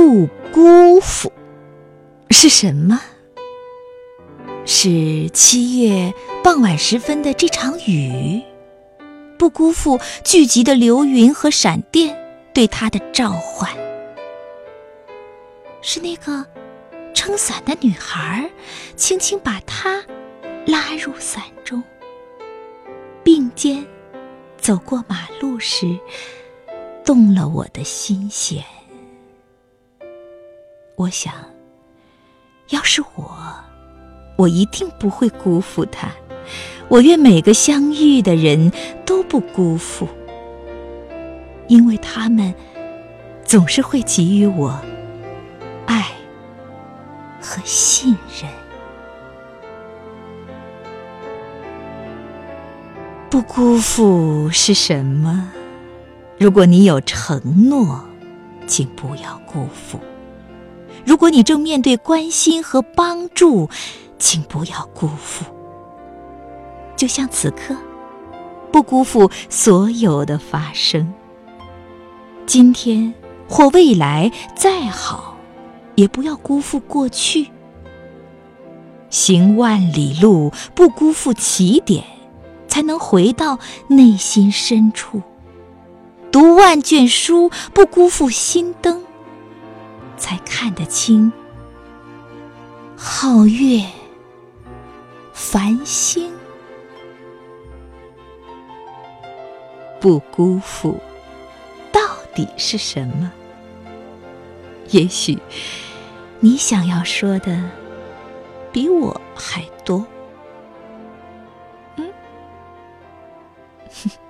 不辜负是什么？是七月傍晚时分的这场雨，不辜负聚集的流云和闪电对他的召唤。是那个撑伞的女孩，轻轻把他拉入伞中，并肩走过马路时，动了我的心弦。我想，要是我，我一定不会辜负他。我愿每个相遇的人都不辜负，因为他们总是会给予我爱和信任。不辜负是什么？如果你有承诺，请不要辜负。如果你正面对关心和帮助，请不要辜负。就像此刻，不辜负所有的发生。今天或未来再好，也不要辜负过去。行万里路，不辜负起点，才能回到内心深处。读万卷书，不辜负心灯。才看得清。皓月繁星。不辜负到底是什么？也许你想要说的比我还多。嗯？哼